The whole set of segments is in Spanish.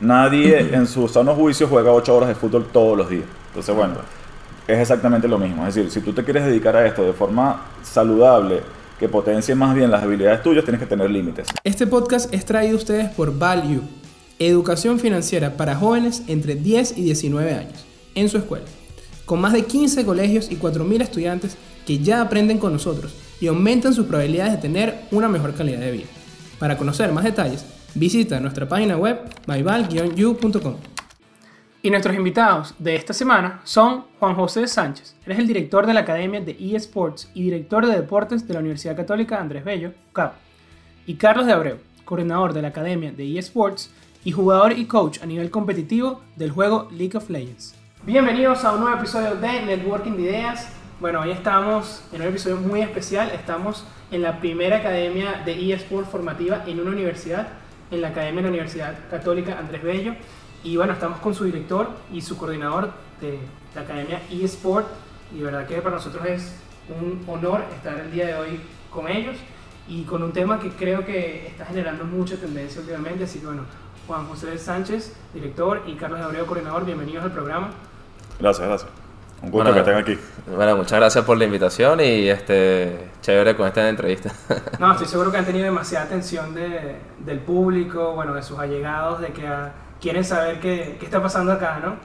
Nadie en su sano juicio juega 8 horas de fútbol todos los días. Entonces, bueno, es exactamente lo mismo. Es decir, si tú te quieres dedicar a esto de forma saludable, que potencie más bien las habilidades tuyas, tienes que tener límites. Este podcast es traído a ustedes por Value, educación financiera para jóvenes entre 10 y 19 años, en su escuela, con más de 15 colegios y 4.000 estudiantes que ya aprenden con nosotros y aumentan sus probabilidades de tener una mejor calidad de vida. Para conocer más detalles, visita nuestra página web myval-you.com. Y nuestros invitados de esta semana son Juan José Sánchez, él es el director de la Academia de eSports y director de deportes de la Universidad Católica Andrés Bello, CAP, y Carlos de Abreu, coordinador de la Academia de eSports y jugador y coach a nivel competitivo del juego League of Legends. Bienvenidos a un nuevo episodio de Networking de Ideas. Bueno, hoy estamos en un episodio muy especial, estamos en la primera academia de eSports formativa en una universidad en la Academia de la Universidad Católica Andrés Bello. Y bueno, estamos con su director y su coordinador de la Academia eSport. Y de verdad que para nosotros es un honor estar el día de hoy con ellos y con un tema que creo que está generando mucha tendencia últimamente. Así que bueno, Juan José Sánchez, director, y Carlos Abreu, coordinador, bienvenidos al programa. Gracias, gracias. Un gusto que estén aquí. Bueno, muchas gracias por la invitación y este chévere con esta entrevista. No, estoy seguro que han tenido demasiada atención de, del público, bueno, de sus allegados, de que ah, quieren saber qué, qué, está pasando acá, ¿no?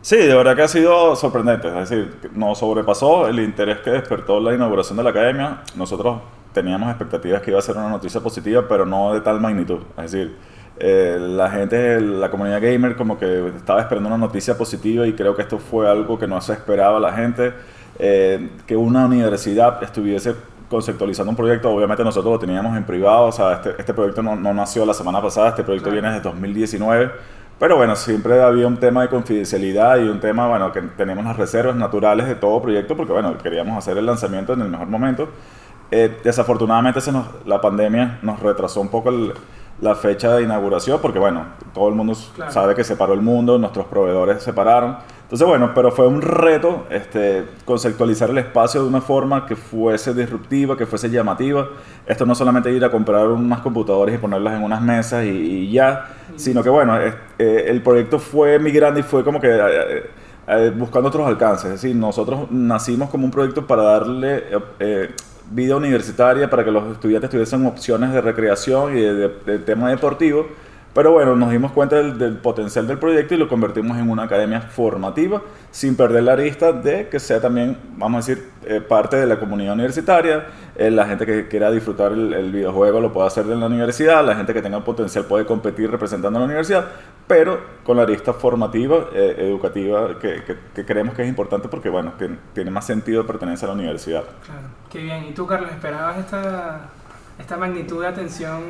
Sí, de verdad que ha sido sorprendente, es decir, nos sobrepasó el interés que despertó la inauguración de la academia. Nosotros teníamos expectativas que iba a ser una noticia positiva, pero no de tal magnitud. Es decir, eh, la gente, la comunidad gamer como que estaba esperando una noticia positiva y creo que esto fue algo que no se esperaba la gente, eh, que una universidad estuviese conceptualizando un proyecto, obviamente nosotros lo teníamos en privado, o sea, este, este proyecto no, no, nació la semana pasada, este proyecto viene desde 2019, pero bueno, siempre había un tema de confidencialidad y un tema, bueno, que tenemos las reservas naturales de todo proyecto, porque bueno, queríamos hacer el lanzamiento en el mejor momento. Eh, desafortunadamente se nos, la pandemia nos retrasó un poco el, la fecha de inauguración, porque bueno, todo el mundo sabe que se paró el mundo, nuestros proveedores se pararon. Entonces bueno, pero fue un reto este, conceptualizar el espacio de una forma que fuese disruptiva, que fuese llamativa. Esto no solamente ir a comprar unas computadoras y ponerlas en unas mesas y, ya, sino que bueno, eh, el proyecto fue migrando y fue como que... Eh, eh, buscando otros alcances, es decir, nosotros nacimos como un proyecto para darle vida universitaria para que los estudiantes tuviesen opciones de recreación y de, tema deportivo. Pero bueno, nos dimos cuenta del, potencial del proyecto y lo convertimos en una academia formativa, sin perder la vista de que sea también, vamos a decir, eh, parte de la comunidad universitaria. Eh, la gente que quiera disfrutar el, videojuego lo puede hacer en la universidad, la gente que tenga potencial puede competir representando a la universidad, pero con la vista formativa, eh, educativa, que, que, creemos que es importante porque, bueno, tiene, tiene más sentido pertenecer a la universidad. Claro, qué bien. ¿Y tú, Carlos, esperabas esta, esta magnitud de atención?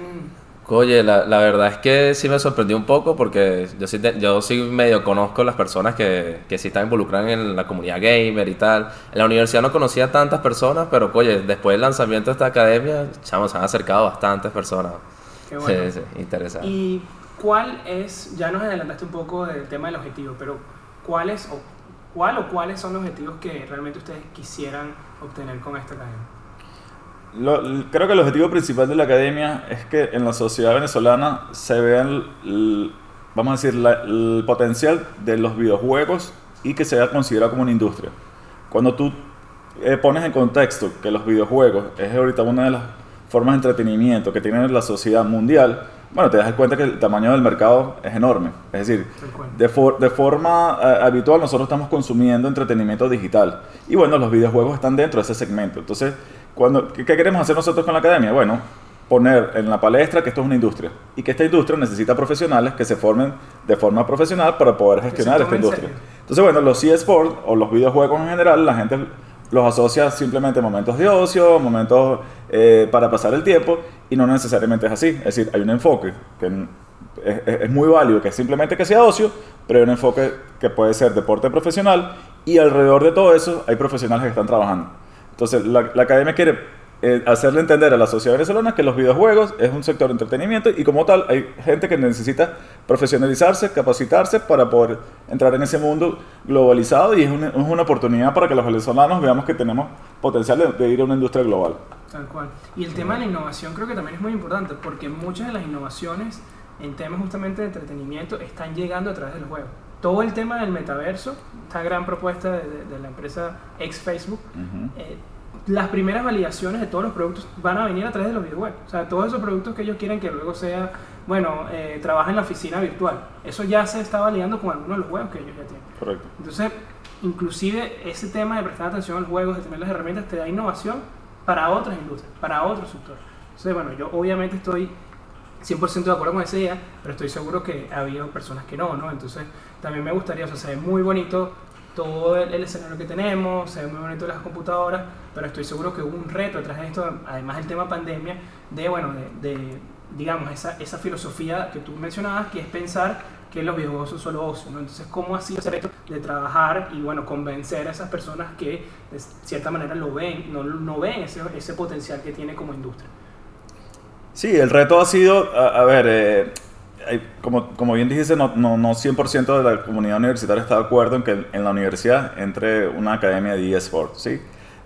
Oye, la, la, verdad es que sí me sorprendió un poco porque yo sí, yo sí medio conozco las personas que, que sí están involucradas en la comunidad gamer y tal. En la universidad no conocía tantas personas, pero oye, después del lanzamiento de esta academia, chamos, se han acercado bastantes personas. Qué bueno. Sí, sí, interesante. ¿Y cuál es, ya nos adelantaste un poco del tema del objetivo, pero cuál es, o, cuál o cuáles son los objetivos que realmente ustedes quisieran obtener con esta academia? Creo que el objetivo principal de la academia es que en la sociedad venezolana se vea, el, vamos a decir, el potencial de los videojuegos y que sea considerado como una industria. Cuando tú eh, pones en contexto que los videojuegos es ahorita una de las formas de entretenimiento que tiene la sociedad mundial, bueno, te das cuenta que el tamaño del mercado es enorme. Es decir, de, de forma eh, habitual nosotros estamos consumiendo entretenimiento digital. Y bueno, los videojuegos están dentro de ese segmento. Entonces, cuando, ¿qué, queremos hacer nosotros con la academia? Bueno, poner en la palestra que esto es una industria y que esta industria necesita profesionales que se formen de forma profesional para poder gestionar esta industria. Entonces, bueno, los eSports o los videojuegos en general, la gente los asocia simplemente a momentos de ocio, momentos eh, para pasar el tiempo, y no necesariamente es así. Es decir, hay un enfoque que es, muy válido, que es simplemente que sea ocio, pero hay un enfoque que puede ser deporte profesional, y alrededor de todo eso hay profesionales que están trabajando. Entonces, la, academia quiere eh, hacerle entender a la sociedad venezolana que los videojuegos es un sector de entretenimiento y como tal hay gente que necesita profesionalizarse, capacitarse para poder entrar en ese mundo globalizado y es una, es una oportunidad para que los venezolanos veamos que tenemos potencial de, ir a una industria global. Tal cual. Y el tema de la innovación creo que también es muy importante porque muchas de las innovaciones en temas justamente de entretenimiento están llegando a través del juego. Todo el tema del metaverso, esta gran propuesta de, de- de la empresa ex Facebook, eh, las primeras validaciones de todos los productos van a venir a través de los videojuegos. O sea, todos esos productos que ellos quieren que luego sea, bueno, eh, trabaja en la oficina virtual. Eso ya se está validando con algunos de los juegos que ellos ya tienen. Correcto. Entonces, inclusive ese tema de prestar atención a los juegos, de tener las herramientas, te da innovación para otras industrias, para otros sectores. Entonces, bueno, yo obviamente estoy 100% de acuerdo con esa idea, pero estoy seguro que ha habido personas que no, ¿no? Entonces, también me gustaría, o sea, se ve muy bonito todo el, escenario que tenemos, se ve muy bonito las computadoras, pero estoy seguro que hubo un reto detrás de esto, además del tema pandemia, de, bueno, de, de, digamos, esa, esa filosofía que tú mencionabas, que es pensar que los videojuegos son solo ocio, ¿no? Entonces, ¿cómo ha sido ese reto de trabajar y, bueno, convencer a esas personas que de cierta manera lo ven, no, no ven ese, ese potencial que tiene como industria? Sí, el reto ha sido, a, ver, eh, como, como bien dijiste, no, no, no 100% de la comunidad universitaria está de acuerdo en que en la universidad entre una academia de eSports, ¿sí?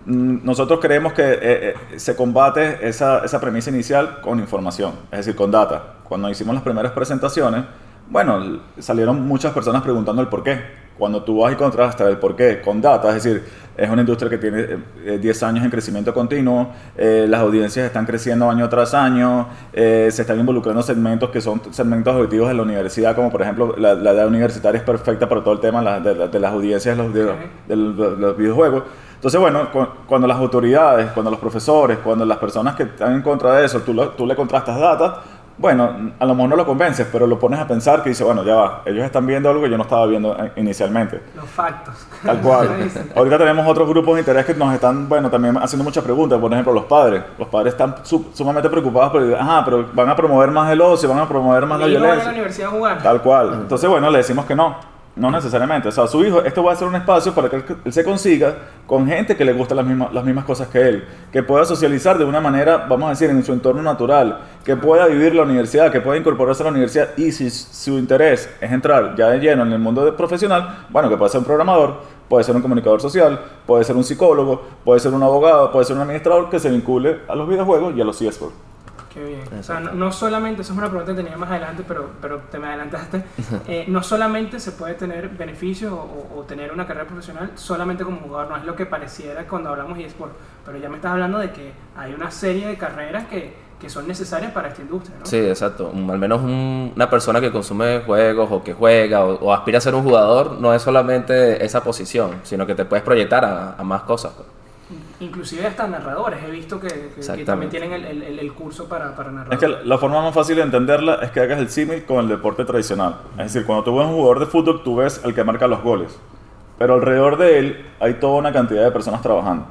Mm, Nosotros creemos que eh, eh, se combate esa, esa premisa inicial con información, es decir, con data. Cuando hicimos las primeras presentaciones, bueno, salieron muchas personas preguntando el por qué. Cuando tú vas y contrastas el por qué con data, es decir, es una industria que tiene eh, eh, 10 años en crecimiento continuo, eh, las audiencias están creciendo año tras año, eh, se están involucrando segmentos que son segmentos objetivos de la universidad, como por ejemplo la, la edad universitaria es perfecta para todo el tema la- de, la- de las audiencias de los, de, de los- de los videojuegos. Entonces, bueno, cu- cuando las autoridades, cuando los profesores, cuando las personas que están en contra de eso, tú, tú le contrastas data, bueno, a lo mejor no lo convences, pero lo pones a pensar que dice, bueno, ya va, ellos están viendo algo que yo no estaba viendo eh, inicialmente. Los factos. Tal cual. Ahorita tenemos otros grupos de interés que nos están, bueno, también haciendo muchas preguntas. Por ejemplo, los padres. Los padres están su- sumamente preocupados por, ajá, pero van a promover más el ocio, van a promover más la va a la violencia. universidad a jugar. Tal cual. Entonces, bueno, le decimos que no. No necesariamente. O sea, su hijo, esto va a ser un espacio para que él, se consiga con gente que le gusta las mismas, las mismas cosas que él. Que pueda socializar de una manera, vamos a decir, en su entorno natural. Que pueda vivir la universidad, que pueda incorporarse a la universidad. Y si su interés es entrar ya de lleno en el mundo profesional, bueno, que puede ser un programador, puede ser un comunicador social, puede ser un psicólogo, puede ser un abogado, puede ser un administrador que se vincule a los videojuegos y a los eSports. Qué bien. O sea, no, no solamente, eso es una pregunta que tenía más adelante, pero, pero te me adelantaste. Eh, no solamente se puede tener beneficios o, tener una carrera profesional solamente como jugador, no es lo que pareciera cuando hablamos de eSport. Pero ya me estás hablando de que hay una serie de carreras que, que son necesarias para esta industria, ¿no? Sí, exacto. Al menos un- una persona que consume juegos o que juega o, o aspira a ser un jugador no es solamente esa posición, sino que te puedes proyectar a, a más cosas. pues. Inclusive hasta narradores, he visto que, que- que Exactamente. también tienen el, el- el- el curso para, para narrar. Es que la- forma más fácil de entenderla es que hagas el símil con el deporte tradicional. Es decir, cuando tú ves un jugador de fútbol, tú ves el que marca los goles. Pero alrededor de él hay toda una cantidad de personas trabajando.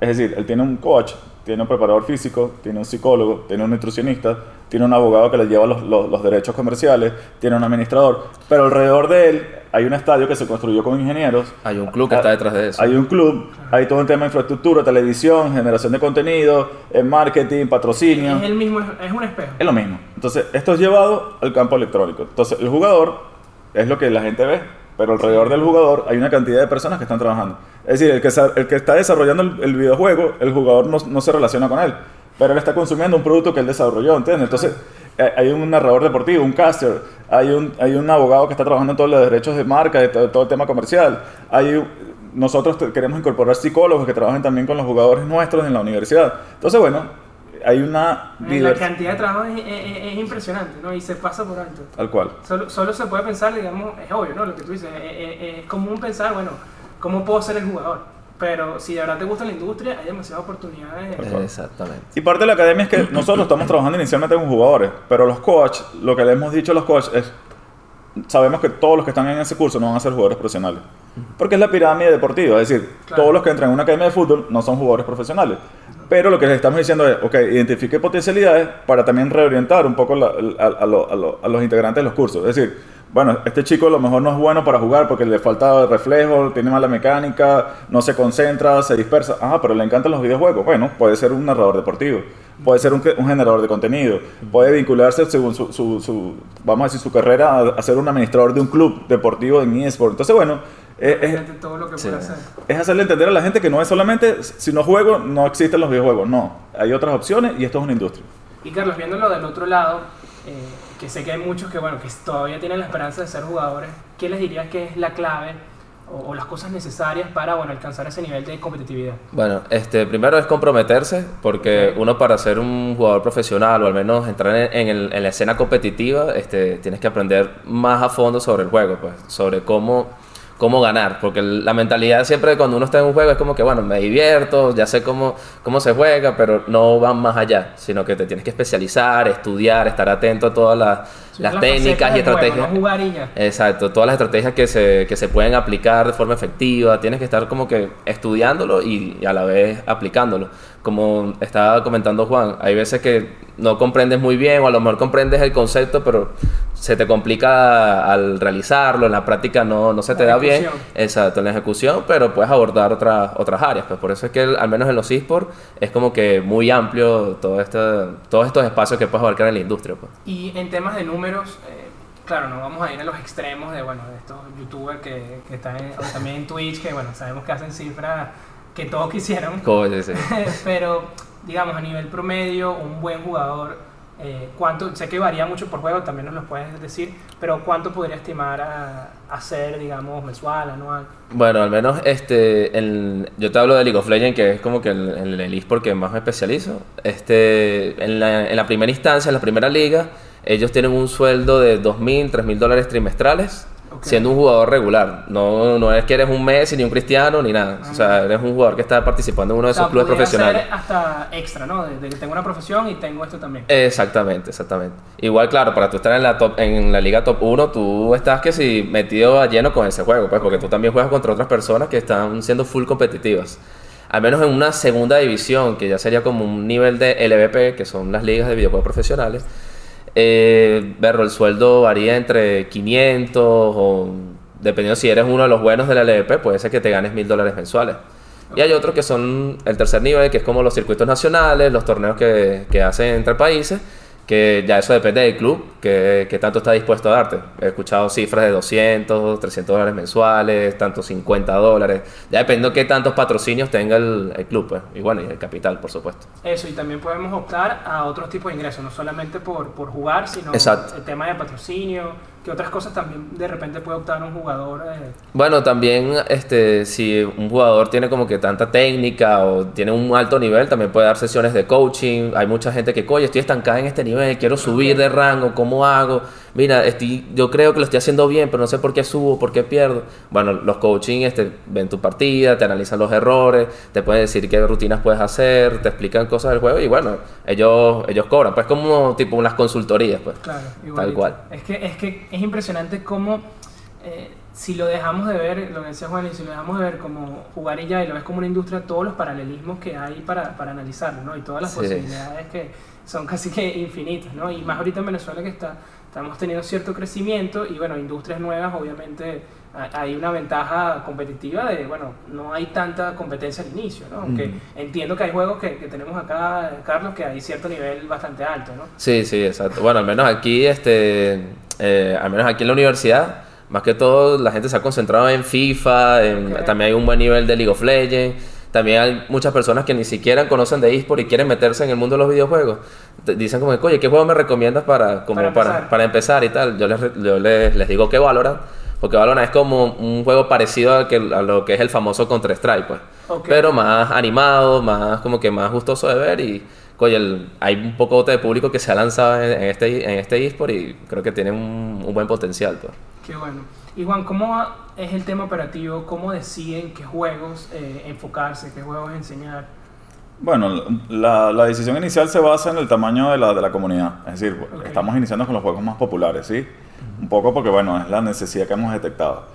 Es decir, él tiene un coach, tiene un preparador físico, tiene un psicólogo, tiene un nutricionista, tiene un abogado que le lleva los, los- los derechos comerciales, tiene un administrador. Pero alrededor de él hay un estadio que se construyó con ingenieros, Hay un club que está detrás de eso. hay un club, hay todo un tema de infraestructura, televisión, generación de contenido, eh, marketing, patrocinio. es el mismo, es un espejo. Es lo mismo. Entonces, esto es llevado al campo electrónico. Entonces, el jugador es lo que la gente ve, pero alrededor del jugador hay una cantidad de personas que están trabajando. Es decir, el que, el que está desarrollando el, el videojuego, el jugador no, no se relaciona con él, pero él está consumiendo un producto que él desarrolló, ¿entiendes? Entonces, eh, hay un narrador deportivo, un caster, hay un, hay un abogado que está trabajando en todos los derechos de marca, de todo, todo el tema comercial. Hay un- nosotros queremos incorporar psicólogos que trabajen también con los jugadores nuestros en la universidad. Entonces, bueno, hay una La divers- cantidad de trabajo es, es- es impresionante, ¿no? Y se pasa por alto. Tal cual. Solo, solo se puede pensar, digamos, es obvio, ¿no? Lo que tú dices, es, es- es común pensar, bueno, ¿cómo puedo ser el jugador? Pero si de verdad te gusta la industria, hay demasiadas oportunidades. Exactamente. Y parte de la academia es que nosotros estamos trabajando inicialmente con jugadores, pero los coaches, lo que le hemos dicho a los coaches es, sabemos que todos los que están en ese curso no van a ser jugadores profesionales, porque es la pirámide deportiva, es decir, Claro. todos los que entran en una academia de fútbol no son jugadores profesionales. Pero lo que les estamos diciendo es, ok, identifique potencialidades para también reorientar un poco la- a, a lo- a lo- a los integrantes de los cursos. Es decir, bueno, este chico a lo mejor no es bueno para jugar porque le falta reflejo, tiene mala mecánica, no se concentra, se dispersa. Ah, pero le encantan los videojuegos. Bueno, puede ser un narrador deportivo, puede ser un, generador de contenido, puede vincularse según su, su- su- vamos a decir, su carrera a, a ser un administrador de un club deportivo en eSport. Entonces, bueno, es- es, Imagínate todo lo que Sí. puede hacer. es hacerle entender a la gente que no es solamente si no juego, no existen los videojuegos. No, hay otras opciones y esto es una industria. Y Carlos, viéndolo del otro lado, eh, que sé que hay muchos que, bueno, que todavía tienen la esperanza de ser jugadores, ¿qué les dirías que es la clave o, o las cosas necesarias para, bueno, alcanzar ese nivel de competitividad? Bueno, este, primero es comprometerse, porque Ok. uno para ser un jugador profesional o al menos entrar en, en el- en la escena competitiva, este, tienes que aprender más a fondo sobre el juego, pues, sobre cómo, cómo ganar, porque la mentalidad siempre cuando uno está en un juego es como que, bueno, me divierto, ya sé cómo, cómo se juega, pero no van más allá, sino que te tienes que especializar, estudiar, estar atento a todas las, Sí, las las técnicas y juego, estrategias. no. Exacto, todas las estrategias que se, que se pueden aplicar de forma efectiva, tienes que estar como que estudiándolo y, y a la vez aplicándolo. Como estaba comentando Juan, hay veces que no comprendes muy bien o a lo mejor comprendes el concepto, pero se te complica al realizarlo, en la práctica no, no se te La da bien. ejecución. Exacto, en la ejecución, pero puedes abordar otras, otras áreas. Pues por eso es que el- al menos en los esports es como que muy amplio todo este, todos estos espacios que puedes abarcar en la industria. Pues. Y en temas de números, eh, claro, no vamos a ir a los extremos de, bueno, de estos youtubers que, que están en- o también en Twitch, que bueno, sabemos que hacen cifras que todos dice, pero digamos a nivel promedio, un buen jugador, eh, ¿cuánto? Sé que varía mucho por juego, también nos lo puedes decir, pero ¿cuánto podría estimar a, a ser, digamos, mensual, anual? Bueno, al menos este, en- yo te hablo de League of Legends, que es como que el, el, el eSport que más me especializo. Este, en, la, en la primera instancia, en la primera liga, ellos tienen un sueldo de 2.000, 3.000 dólares trimestrales, Siendo un jugador regular. No, no es que eres un Messi, ni un Cristiano, ni nada. O sea, eres un jugador que está participando en uno de O sea, esos clubes profesionales. ser hasta extra, ¿no? De, de que tengo una profesión y tengo esto también. Exactamente, exactamente. Igual, claro, para tú estar en la top, en la liga top 1, tú estás que si metido a lleno con ese juego, pues, porque tú también juegas contra otras personas que están siendo full competitivas. Al menos en una segunda división, que ya sería como un nivel de LVP, que son las ligas de videojuegos profesionales, eh, el sueldo varía entre 500 o dependiendo si eres uno de los buenos de la LVP, puede ser que te ganes mil dólares mensuales. Y hay otros que son el tercer nivel, que es como los circuitos nacionales, los torneos que, que hacen entre países, que ya eso depende del club, que, que tanto está dispuesto a darte. He escuchado cifras de 200, 300 dólares mensuales, tanto 50 dólares, ya dependiendo qué tantos patrocinios tenga el, el club, pues. y bueno, y el capital, por supuesto. Eso, y también podemos optar a otros tipos de ingresos, no solamente por, por jugar, sino Exacto. el tema de patrocinio, que otras cosas también de repente puede optar un jugador. eh, Bueno, también este, si un jugador tiene como que tanta técnica o tiene un alto nivel, también puede dar sesiones de coaching. Hay mucha gente que, oye, estoy estancada en este nivel, quiero subir de rango, ¿cómo hago? Mira, estoy, yo creo que lo estoy haciendo bien, pero no sé por qué subo, por qué pierdo. Bueno, los coaching este, ven tu partida, te analizan los errores, te pueden decir qué rutinas puedes hacer, te explican cosas del juego y bueno, ellos, ellos cobran. Pues como tipo unas consultorías, pues. Claro, Tal igualito. cual. Es que, es que es impresionante cómo, eh, si lo dejamos de ver, lo que decía Juan, y si lo dejamos de ver como jugar y ya, y lo ves como una industria, todos los paralelismos que hay para, para analizarlo, ¿no? Y todas las Sí. posibilidades que son casi que infinitas, ¿no? Y más ahorita en Venezuela que está, estamos teniendo cierto crecimiento y, bueno, industrias nuevas, obviamente ha- hay una ventaja competitiva de, bueno, no hay tanta competencia al inicio, ¿no? Aunque Mm. entiendo que hay juegos que, que tenemos acá, Carlos, que hay cierto nivel bastante alto, ¿no? Sí, sí, exacto. Bueno, al menos aquí, este, eh, al menos aquí en la universidad, más que todo la gente se ha concentrado en FIFA, en- Ok. también hay un buen nivel de League of Legends, también hay muchas personas que ni siquiera conocen de eSport y quieren meterse en el mundo de los videojuegos. Dicen como, oye, ¿qué juego me recomiendas para, como Para para, empezar. para empezar y tal? Yo les, yo les, les digo que Valorant, porque Valorant es como un juego parecido a, que, a lo que es el famoso Counter-Strike, pues. Ok. Pero más animado, más como que más gustoso de ver y oye, el- hay un poco de público que se ha lanzado en, en este en este eSport y creo que tiene un, un buen potencial. Pues. Qué bueno. Y Juan, ¿cómo es el tema operativo? ¿Cómo deciden qué juegos eh, enfocarse, qué juegos enseñar? Bueno, la, la decisión inicial se basa en el tamaño de la, de la comunidad. Es decir, Ok. estamos iniciando con los juegos más populares, ¿sí? Un poco porque, bueno, es la necesidad que hemos detectado.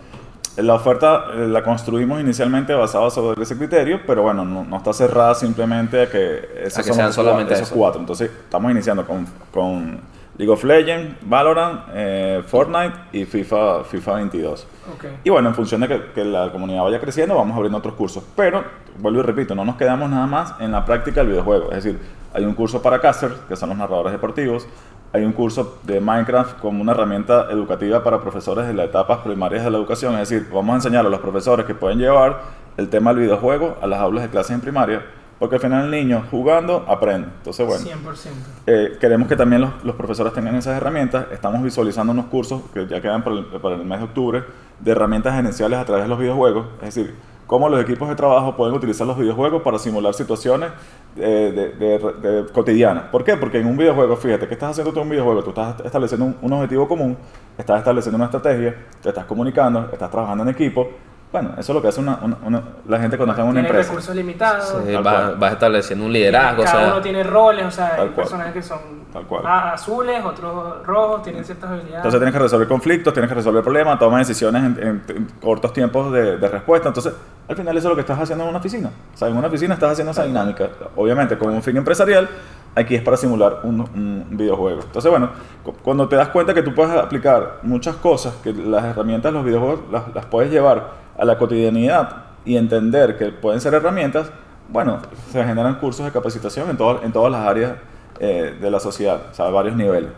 La oferta eh, la construimos inicialmente basada sobre ese criterio, pero bueno, no, no está cerrada simplemente a que esos, A que sean solamente cua- esos eso. cuatro. Entonces, estamos iniciando con, con League of Legends, Valorant, eh, Fortnite y FIFA, FIFA 22. Ok. Y bueno, en función de que, que la comunidad vaya creciendo, vamos abriendo otros cursos. Pero, vuelvo y repito, no nos quedamos nada más en la práctica del videojuego. Es decir, hay un curso para casters, que son los narradores deportivos. Hay un curso de Minecraft como una herramienta educativa para profesores de las etapas primarias de la educación. Es decir, vamos a enseñar a los profesores que pueden llevar el tema del videojuego a las aulas de clases en primaria. Porque al final el niño jugando aprende. Entonces, bueno, 100%. eh, queremos que también los, los profesores tengan esas herramientas. Estamos visualizando unos cursos que ya quedan para el, para el mes de octubre de herramientas gerenciales a través de los videojuegos. Es decir, cómo los equipos de trabajo pueden utilizar los videojuegos para simular situaciones eh, de, de- de- cotidianas. ¿Por qué? Porque en un videojuego, fíjate, que estás haciendo tú en un videojuego? Tú estás estableciendo un, un objetivo común, estás estableciendo una estrategia, te estás comunicando, estás trabajando en equipo. Bueno, eso es lo que hace una, una- una- la gente cuando está en una Tiene empresa. recursos limitados. Sí, vas, estableciendo un liderazgo, o Cada sea, uno tiene roles, o sea, hay personajes que son Tal cual. azules, otros rojos, tienen ciertas habilidades. Entonces tienes que resolver conflictos, tienes que resolver problemas, tomas decisiones en, en- en cortos tiempos de, de respuesta. Entonces, al final eso es lo que estás haciendo en una oficina. O sea, en una oficina estás haciendo esa dinámica. Obviamente, con un fin empresarial, aquí es para simular un, un videojuego. Entonces, bueno, cu- cuando te das cuenta que tú puedes aplicar muchas cosas, que las herramientas de los videojuegos las, las puedes llevar a la cotidianidad y entender que pueden ser herramientas, bueno, se generan cursos de capacitación en, en todas las áreas eh, de la sociedad, o sea, a varios niveles.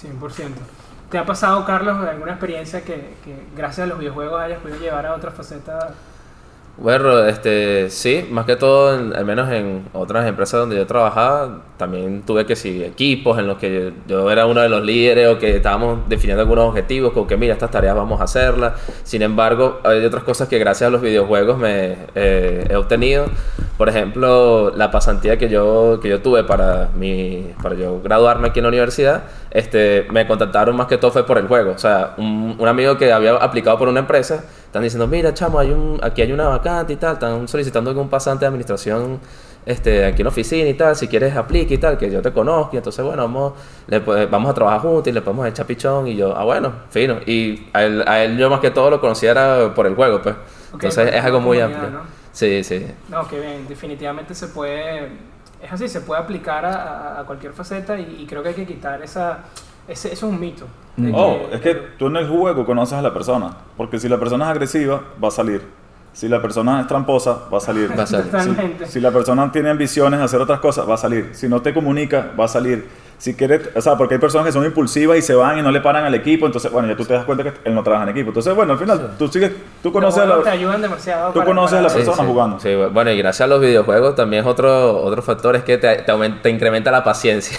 100%. ¿Te ha pasado, Carlos, alguna experiencia que, que gracias a los videojuegos hayas podido llevar a otra faceta? Bueno, este, sí, más que todo, en- al menos en otras empresas donde yo trabajaba, también tuve que seguir equipos en los que yo, yo era uno de los líderes o que estábamos definiendo algunos objetivos, como que mira, estas tareas vamos a hacerlas. Sin embargo, hay otras cosas que gracias a los videojuegos me eh, he obtenido. Por ejemplo, la pasantía que yo, que yo tuve para, mi, para yo graduarme aquí en la universidad, este, me contactaron más que todo fue por el juego. O sea, un, un amigo que había aplicado por una empresa, están diciendo, mira, chamo, hay un, aquí hay una vacante y tal, están solicitando un pasante de administración este, aquí en la oficina y tal, si quieres aplique y tal, que yo te conozco, y entonces, bueno, vamos, le vamos a trabajar juntos y le podemos echar pichón, y yo, ah, bueno, fino. Y a él, a él yo más que todo lo conocía era por el juego, pues. Ok, entonces por es algo muy amplio. ¿no? Sí, sí. No, que bien, definitivamente se puede, es así, se puede aplicar a, cualquier faceta y, y creo que hay que quitar esa, ese, eso es un mito. de Oh, es que tú en el juego conoces a la persona. Porque si la persona es agresiva, va a salir. Si la persona es tramposa, va a salir. Va a salir. Si, si la persona tiene ambiciones de hacer otras cosas, va a salir. Si no te comunica, va a salir. Si quiere, o sea, porque hay personas que son impulsivas y se van y no le paran al equipo, entonces, bueno, ya tú te das cuenta que él no trabaja en equipo. Entonces, bueno, al final, tú sigues, tú conoces a te la, ayudan demasiado. tú para- conoces a la para- persona sí. jugando. Sí, bueno, y gracias a los videojuegos también es otro, otro factor, es que te, te, aumenta- te incrementa la paciencia.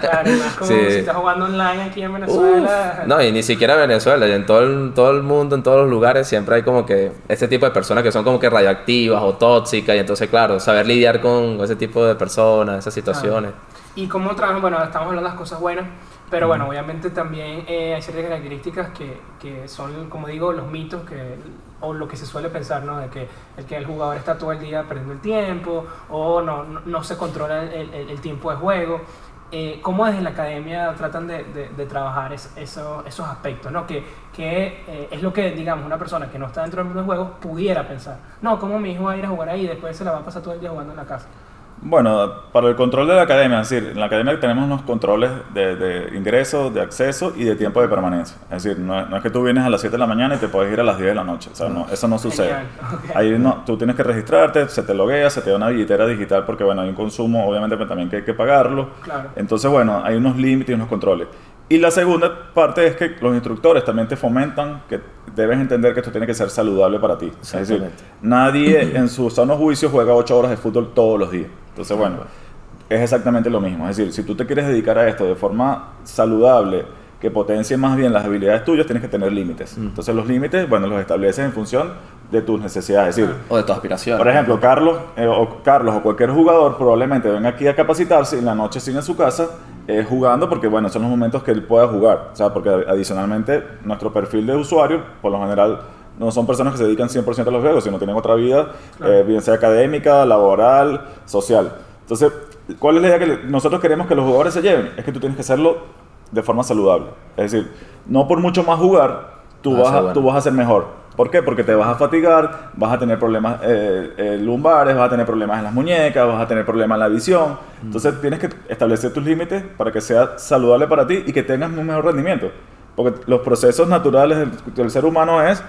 Claro, y más como Sí. si estás jugando online aquí en Venezuela. Uf, no, y ni siquiera en Venezuela, y en todo el, todo el mundo, en todos los lugares, siempre hay como que este tipo de personas que son como que radioactivas o tóxicas, y entonces, claro, saber lidiar con ese tipo de personas, esas situaciones. Y cómo trabajan, bueno, estamos hablando de las cosas buenas, pero bueno, obviamente también eh, hay ciertas características que, que son, como digo, los mitos que, o lo que se suele pensar, ¿no? De que el, que el jugador está todo el día perdiendo el tiempo o no, no, no se controla el, el- el tiempo de juego. Eh, ¿Cómo desde la academia tratan de, de- de trabajar es- eso- esos aspectos? ¿no? Que, que eh, es lo que, digamos, una persona que no está dentro del mundo del juego pudiera pensar. No, ¿cómo mi hijo va a ir a jugar ahí y después se la va a pasar todo el día jugando en la casa? Bueno, para el control de la academia, es decir, en la academia tenemos unos controles de, de ingreso, de acceso y de tiempo de permanencia. Es decir, no, es- no es que tú vienes a las 7 de la mañana y te puedes ir a las 10 de la noche. O sea, no, eso no sucede. Ahí no, tú tienes que registrarte, se te loguea, se te da una billetera digital porque, bueno, hay un consumo, obviamente, pero también que hay que pagarlo. Claro. Entonces, bueno, hay unos límites y unos controles. Y la segunda parte es que los instructores también te fomentan que debes entender que esto tiene que ser saludable para ti. Es decir, nadie en su sano juicio juega 8 horas de fútbol todos los días. Entonces, bueno, es exactamente lo mismo. Es decir, si tú te quieres dedicar a esto de forma saludable, que potencie más bien las habilidades tuyas, tienes que tener límites. Entonces, los límites, bueno, los estableces en función de tus necesidades. Es decir, O de tu aspiración. por ejemplo, Carlos, eh, o Carlos o cualquier jugador probablemente venga aquí a capacitarse y en la noche sigue en su casa eh, jugando porque, bueno, son los momentos que él pueda jugar. O sea, porque adicionalmente nuestro perfil de usuario, por lo general, no son personas que se dedican 100% a los juegos, sino tienen otra vida, Claro. eh, bien sea académica, laboral, social. Entonces, ¿cuál es la idea que nosotros queremos que los jugadores se lleven? Es que tú tienes que hacerlo de forma saludable. Es decir, no por mucho más jugar, tú, Ah, vas, a, bueno. tú vas a ser mejor. ¿Por qué? Porque te vas a fatigar, vas a tener problemas eh, eh, lumbares, vas a tener problemas en las muñecas, vas a tener problemas en la visión. Entonces tienes que establecer tus límites para que sea saludable para ti y que tengas un mejor rendimiento. Porque los procesos naturales del, del ser humano es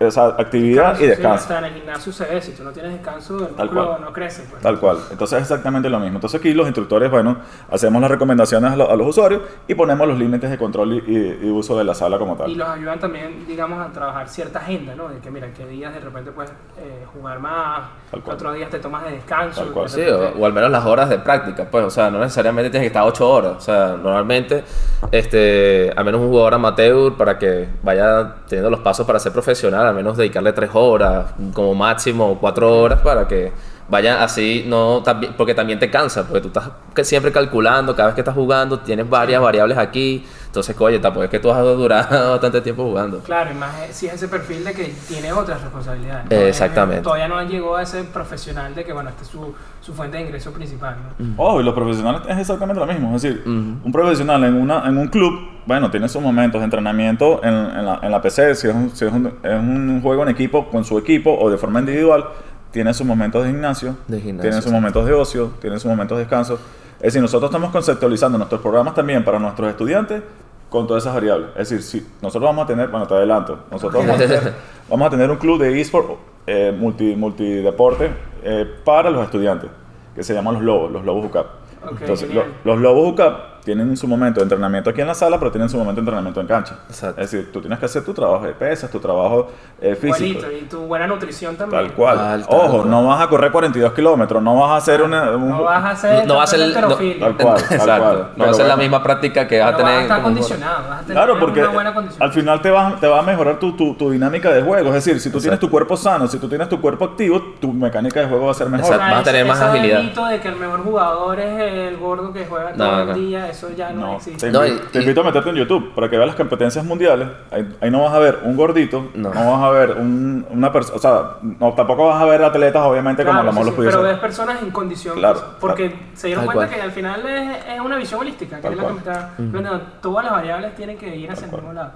o sea, actividad y Sí, descanso. hasta en el gimnasio se ve, si tú no tienes descanso, el Tal músculo cual. no crece. Pues. Tal cual. Entonces es exactamente lo mismo. Entonces aquí los instructores, bueno, hacemos las recomendaciones a, lo- a los usuarios y ponemos los límites de control y, y- y uso de la sala como tal. Y los ayudan también, digamos, a trabajar cierta agenda, ¿no? De que, mira, qué días de repente puedes eh, jugar más, Tal cual. otros días te tomas de descanso. Tal cual. de Sí, o, o al menos las horas de práctica, pues, o sea, no necesariamente tienes que estar 8 horas, o sea, normalmente, este, al menos un jugador amateur para que vaya teniendo los pasos para ser profesional, al menos dedicarle 3 horas, como máximo 4 horas para que vaya así, no, también, porque también te cansa, porque tú estás siempre calculando, cada vez que estás jugando, tienes varias variables aquí, entonces, oye, tampoco es que tú has durado bastante tiempo jugando. Claro, y más si es ese perfil de que tiene otras responsabilidades. Eh, exactamente. Todavía no llegó a ese profesional de que, bueno, esta es su, su fuente de ingreso principal, ¿no? Ojo, y los profesionales es exactamente lo mismo. Es decir, un profesional en, una, en un club, bueno, tiene sus momentos de entrenamiento en, en la, en la PC, si, es un, si es, un, es un juego en equipo con su equipo o de forma individual, tiene sus momentos de gimnasio, De gimnasio, tiene sus momentos de ocio, tiene sus momentos de descanso. Es decir, nosotros estamos conceptualizando nuestros programas también para nuestros estudiantes con todas esas variables. Es decir, si nosotros vamos a tener, bueno, te adelanto, nosotros vamos a tener, vamos a tener un club de eSport eh, multi, multideporte eh, para los estudiantes, que se llaman los Lobos, los Lobos UCAP. Ok, Entonces, lo- los Lobos UCAP tienen su momento de entrenamiento aquí en la sala, pero tienen su momento de entrenamiento en cancha. Exacto. Es decir, tú tienes que hacer tu trabajo de pesas, tu trabajo eh, físico. Igualito, y tu buena nutrición también. Tal cual. Tal, tal Ojo, no vas a correr 42 kilómetros, no vas a hacer una... un- No vas a hacer No va a ser- tampoco no-. Tal cual, tal Exacto, cual. no va a ser la misma práctica que vas a tener. vas a estar condicionado, vas a tener Claro, porque una buena condición. al final te va, te va a mejorar tu, tu, tu dinámica de juego. Es decir, si tú tienes tu cuerpo sano, si tú tienes tu cuerpo activo, tu mecánica de juego va a ser mejor. Exacto. vas a tener más agilidad. mito de que el mejor jugador es el gordo que juega todo No, el no. día, eso ya no, No, existe. te, No, invito, y- te y- invito a meterte en YouTube para que veas las competencias mundiales. Ahí, ahí no vas a ver un gordito, no, No. vas a ver un- una persona, o sea, no, tampoco vas a ver atletas, obviamente, como Claro, lo mejor sí, los sí, pero ves personas en condición Claro, física, porque se dieron Tal cuenta cual. que al final es, es una visión holística que Tal es la que me está planteando. todas las variables tienen que ir hacia el mismo lado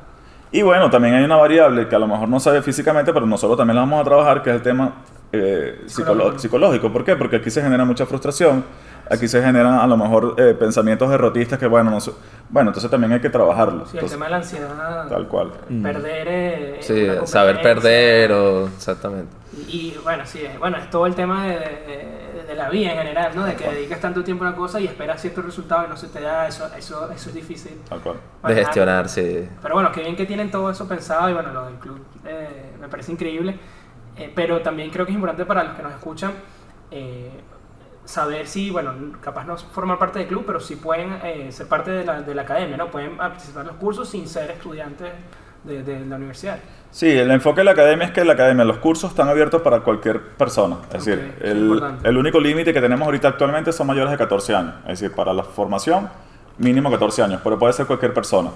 Y bueno, también hay una variable que a lo mejor no sabe físicamente, pero nosotros también la vamos a trabajar, que es el tema eh, psicológico. ¿Por qué? Porque aquí se genera mucha frustración, aquí se generan a lo mejor eh, pensamientos derrotistas que, bueno, no sé- bueno, entonces también hay que trabajarlos. sí, el Entonces, tema de la ansiedad tal cual. perder eh, Sí, una saber perder o. Exactamente. Y, y, bueno, sí, es, bueno, es todo el tema de, de- de la vida en general, ¿no? De que dedicas tanto tiempo a una cosa y esperas cierto resultado y no se te da, eso, eso, eso es difícil. Tal cual. De manejar. gestionar, sí. Pero bueno, qué bien que tienen todo eso pensado y bueno, lo del club eh, me parece increíble. Eh, pero también creo que es importante para los que nos escuchan eh, saber si, bueno, capaz no formar parte del club, pero si pueden eh, ser parte de la, de la academia, ¿no? Pueden participar en los cursos sin ser estudiantes de, de la universidad. Sí, el enfoque de la academia es que la academia, los cursos están abiertos para cualquier persona. Es decir, el, el único límite que tenemos ahorita actualmente son mayores de 14 años. Es decir, para la formación, mínimo 14 años, pero puede ser cualquier persona.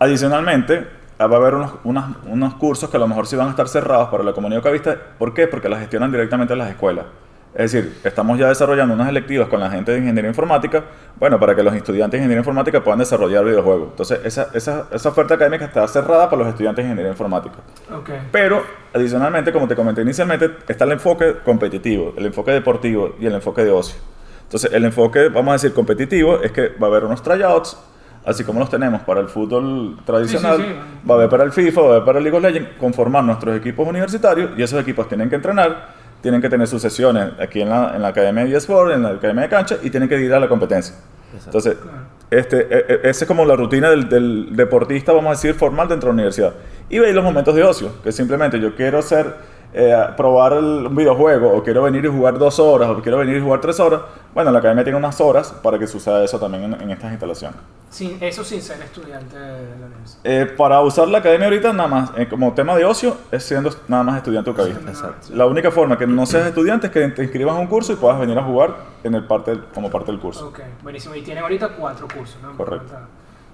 Adicionalmente, va a haber unos, unas- unos cursos que a lo mejor sí van a estar cerrados para la comunidad cavista. ¿Por qué? Porque las gestionan directamente las escuelas. Es decir, estamos ya desarrollando unas electivas con la gente de ingeniería informática, bueno, para que los estudiantes de ingeniería informática puedan desarrollar videojuegos. Entonces, esa, esa, esa oferta académica está cerrada para los estudiantes de ingeniería informática. Ok. Pero, adicionalmente, como te comenté inicialmente, está el enfoque competitivo, el enfoque deportivo y el enfoque de ocio. Entonces, el enfoque, vamos a decir, competitivo es que va a haber unos tryouts, así como los tenemos para el fútbol tradicional, Sí, sí, sí. va a haber para el FIFA, va a haber para el League of Legends, conformar nuestros equipos universitarios y esos equipos tienen que entrenar, tienen que tener sus sesiones aquí en la, en la Academia de eSport, en la Academia de Cancha y tienen que ir a la competencia. Entonces, Claro. este, e- e- esa es como la rutina del, del deportista, vamos a decir, formal dentro de la universidad. Y veis los momentos de ocio, que simplemente yo quiero ser, eh, probar el- un videojuego, o quiero venir y jugar dos horas, o quiero venir y jugar tres horas. Bueno, la academia tiene unas horas para que suceda eso también en, en estas instalaciones. Sin, eso sin ser estudiante de la universidad. Eh, para usar la academia ahorita, nada más, eh, como tema de ocio, es siendo nada más estudiante UCAVista. Exacto. La única forma que no seas estudiante es que te inscribas a un curso y puedas venir a jugar en el parte, del- como parte del curso. Ok, buenísimo. Y tienen ahorita cuatro cursos, ¿no? Correcto.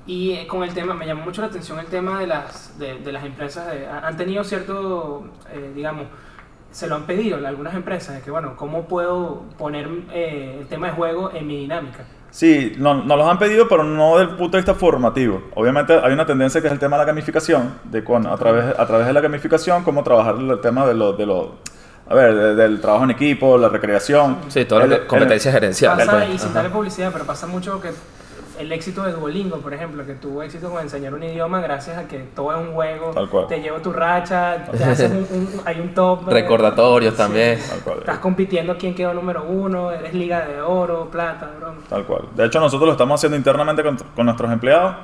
Y eh, con el tema, me llamó mucho la atención el tema de las, de, de las empresas. de- ha- han tenido cierto, eh, digamos, se lo han pedido algunas empresas, de que, bueno, ¿cómo puedo poner eh, el tema de juego en mi dinámica? Sí, no- nos los han pedido, pero no desde el punto de vista formativo. Obviamente hay una tendencia que es el tema de la gamificación, de cuando, a, través, a través de la gamificación, cómo trabajar el tema de los... De lo, a ver, de- del trabajo en equipo, la recreación. Sí, toda El- la competencia gerencial. Pasa, pues. y sin darle publicidad, pero pasa mucho que el éxito de Duolingo, por ejemplo, que tuvo éxito con enseñar un idioma gracias a que todo es un juego, Tal cual. te llevo tu racha, te haces un, un- hay un top. eh, Recordatorios sí. también. Tal cual. Estás compitiendo quién quedó número uno, eres liga de oro, plata, broma. Tal cual. De hecho, nosotros lo estamos haciendo internamente con, con nuestros empleados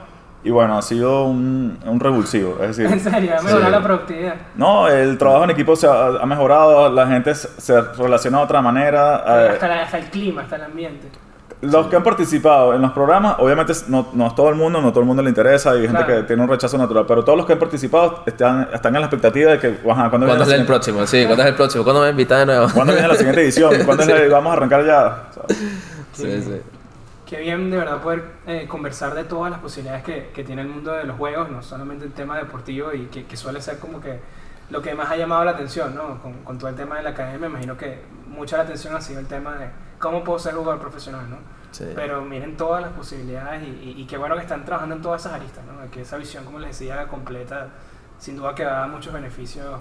y bueno, ha sido un, un revulsivo. Es decir, En serio, ha mejorado Sí. la productividad. no, el trabajo en equipo se ha, ha mejorado, la gente se, relaciona de otra manera. eh, hasta, la- hasta el clima, hasta el ambiente. Los que han participado en los programas, obviamente no, no es todo el mundo, no todo el mundo le interesa, hay gente Claro. que tiene un rechazo natural, pero todos los que han participado están, están en la expectativa de que, ajá, ¿cuándo, viene ¿Cuándo la es el próximo? Sí, ¿cuándo es el próximo? ¿Cuándo me invitas de nuevo? ¿Cuándo viene la siguiente edición? ¿Cuándo es la- vamos a arrancar ya? ¿sabes? Sí, sí. Qué bien de verdad poder eh, conversar de todas las posibilidades que, que tiene el mundo de los juegos, no solamente el tema deportivo y que, que suele ser como que lo que más ha llamado la atención, ¿no? Con, con todo el tema de la academia, me imagino que mucha la atención ha sido el tema de cómo puedo ser jugador profesional, ¿no? Sí. Pero miren todas las posibilidades y, y- y qué bueno que están trabajando en todas esas aristas, ¿no? Que esa visión, como les decía, completa, sin duda que va a dar muchos beneficios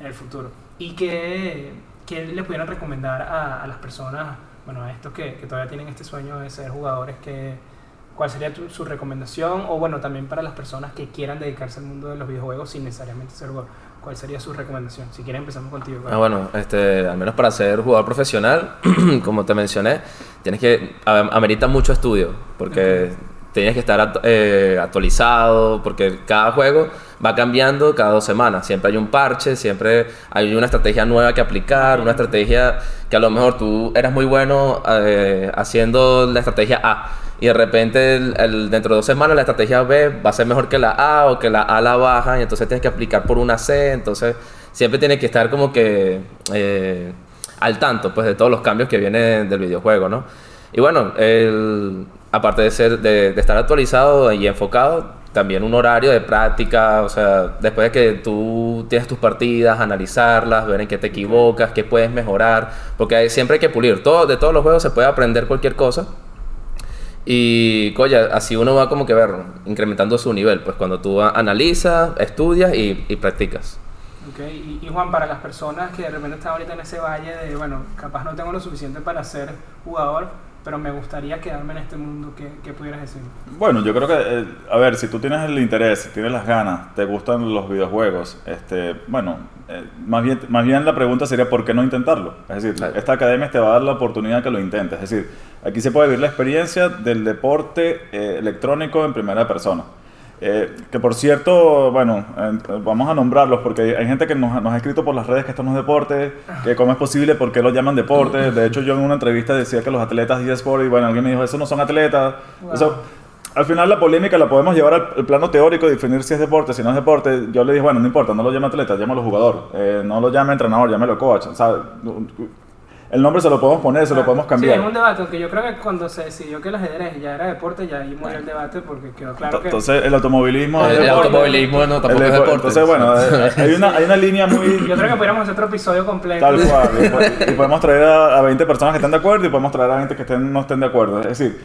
en el futuro. ¿Y qué, qué le pudieran recomendar a, a las personas, bueno, a estos que, que todavía tienen este sueño de ser jugadores, que, cuál sería tu- su recomendación? O bueno, también para las personas que quieran dedicarse al mundo de los videojuegos sin necesariamente ser jugador, ¿cuál sería su recomendación? Si quieren empezamos contigo. Ah, bueno, este, al menos para ser jugador profesional, como te mencioné, tienes que, amerita mucho estudio, porque tienes que estar eh, actualizado, porque cada juego va cambiando cada dos semanas, siempre hay un parche, siempre hay una estrategia nueva que aplicar, una estrategia que a lo mejor tú eras muy bueno eh, haciendo la estrategia A. Y de repente el- el- dentro de dos semanas la estrategia B va a ser mejor que la A o que la A la baja y entonces tienes que aplicar por una C, entonces siempre tienes que estar como que eh, al tanto pues de todos los cambios que vienen del videojuego, ¿no? Y bueno, el- aparte de, ser, de, de estar actualizado y enfocado, también un horario de práctica, o sea, después de que tú tienes tus partidas, analizarlas, ver en qué te equivocas, qué puedes mejorar, porque hay- siempre hay que pulir, todo, de todos los juegos se puede aprender cualquier cosa. Y, coña, así uno va como que ver, incrementando su nivel, pues cuando tú analizas, estudias y, y practicas. Ok, y, y Juan, para las personas que de repente están ahorita en ese valle de, bueno, capaz no tengo lo suficiente para ser jugador, pero me gustaría quedarme en este mundo, ¿qué, qué pudieras decir? Bueno, yo creo que, eh, a ver, si tú tienes el interés, si tienes las ganas, te gustan los videojuegos, este, bueno, eh, más, bien, más bien la pregunta sería ¿por qué no intentarlo? Es decir, Claro. esta academia te va a dar la oportunidad que lo intentes. Es decir, aquí se puede vivir la experiencia del deporte eh, electrónico en primera persona. Eh, que por cierto, bueno, eh, vamos a nombrarlos porque hay gente que nos, nos ha escrito por las redes que esto no es deporte, que cómo es posible, por qué lo llaman deporte. De hecho, yo en una entrevista decía que los atletas de eSport, y bueno, alguien me dijo, esos no son atletas. Wow. Eso, al final la polémica la podemos llevar al, al plano teórico, definir si es deporte, si no es deporte. Yo le dije, bueno, no importa, no lo llame atleta, llámalo jugador. Eh, no lo llame entrenador, llámelo coach. O sea, el nombre se lo podemos poner, se lo podemos Sí, cambiar. es un debate, aunque yo creo que cuando se decidió que el ajedrez ya era deporte, ya ahí murió el debate porque quedó claro que... Entonces, el automovilismo es El, automovilismo no tampoco El es depo- deporte. Entonces, bueno, eh, hay una, hay una línea muy... Yo creo que pudiéramos hacer otro episodio completo. Tal cual. Y po- Y podemos traer a, a 20 personas que estén de acuerdo y podemos traer a 20 que estén, no estén de acuerdo. Es decir,